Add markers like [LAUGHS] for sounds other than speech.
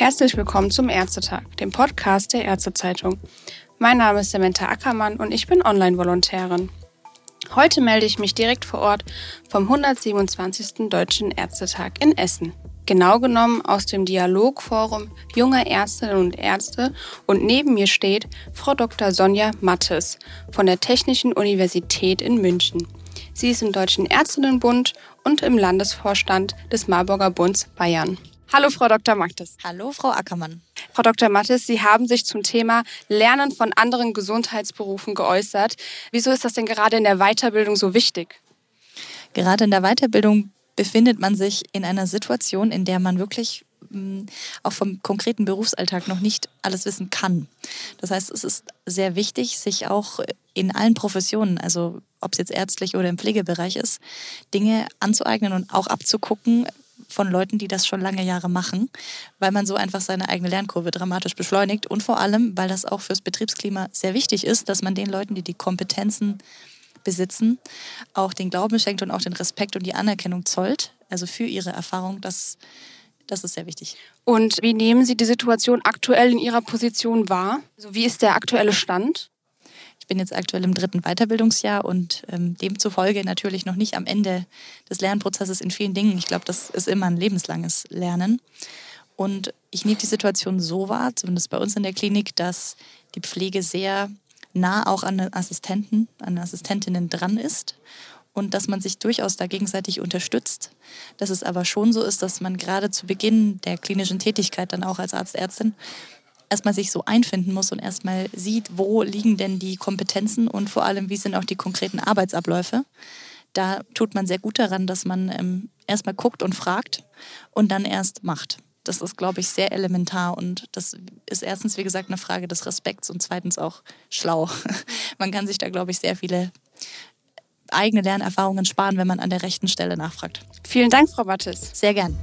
Herzlich willkommen zum Ärztetag, dem Podcast der Ärztezeitung. Mein Name ist Samantha Ackermann und ich bin Online-Volontärin. Heute melde ich mich direkt vor Ort vom 127. Deutschen Ärztetag in Essen. Genau genommen aus dem Dialogforum junger Ärztinnen und Ärzte und neben mir steht Frau Dr. Sonja Mattes von der Technischen Universität in München. Sie ist im Deutschen Ärztinnenbund und im Landesvorstand des Marburger Bunds Bayern. Hallo, Frau Dr. Mattes. Hallo, Frau Ackermann. Frau Dr. Mattes, Sie haben sich zum Thema Lernen von anderen Gesundheitsberufen geäußert. Wieso ist das denn gerade in der Weiterbildung so wichtig? Gerade in der Weiterbildung befindet man sich in einer Situation, in der man wirklich mm, auch vom konkreten Berufsalltag noch nicht alles wissen kann. Das heißt, es ist sehr wichtig, sich auch in allen Professionen, also ob es jetzt ärztlich oder im Pflegebereich ist, Dinge anzueignen und auch abzugucken, von Leuten, die das schon lange Jahre machen, weil man so einfach seine eigene Lernkurve dramatisch beschleunigt und vor allem, weil das auch fürs Betriebsklima sehr wichtig ist, dass man den Leuten, die die Kompetenzen besitzen, auch den Glauben schenkt und auch den Respekt und die Anerkennung zollt, also für ihre Erfahrung, das, das ist sehr wichtig. Und wie nehmen Sie die Situation aktuell in Ihrer Position wahr? Also wie ist der aktuelle Stand? Bin jetzt aktuell im dritten Weiterbildungsjahr und ähm, demzufolge natürlich noch nicht am Ende des Lernprozesses in vielen Dingen. Ich glaube, das ist immer ein lebenslanges Lernen. Und ich nehme die Situation so wahr, zumindest bei uns in der Klinik, dass die Pflege sehr nah auch an den Assistenten, an Assistentinnen dran ist und dass man sich durchaus da gegenseitig unterstützt. Dass es aber schon so ist, dass man gerade zu Beginn der klinischen Tätigkeit dann auch als Arzt, Ärztin erstmal sich so einfinden muss und erstmal sieht, wo liegen denn die Kompetenzen und vor allem, wie sind auch die konkreten Arbeitsabläufe. Da tut man sehr gut daran, dass man ähm, erstmal guckt und fragt und dann erst macht. Das ist, glaube ich, sehr elementar und das ist erstens, wie gesagt, eine Frage des Respekts und zweitens auch schlau. [LAUGHS] Man kann sich da, glaube ich, sehr viele eigene Lernerfahrungen sparen, wenn man an der rechten Stelle nachfragt. Vielen Dank, Frau Mattes. Sehr gern.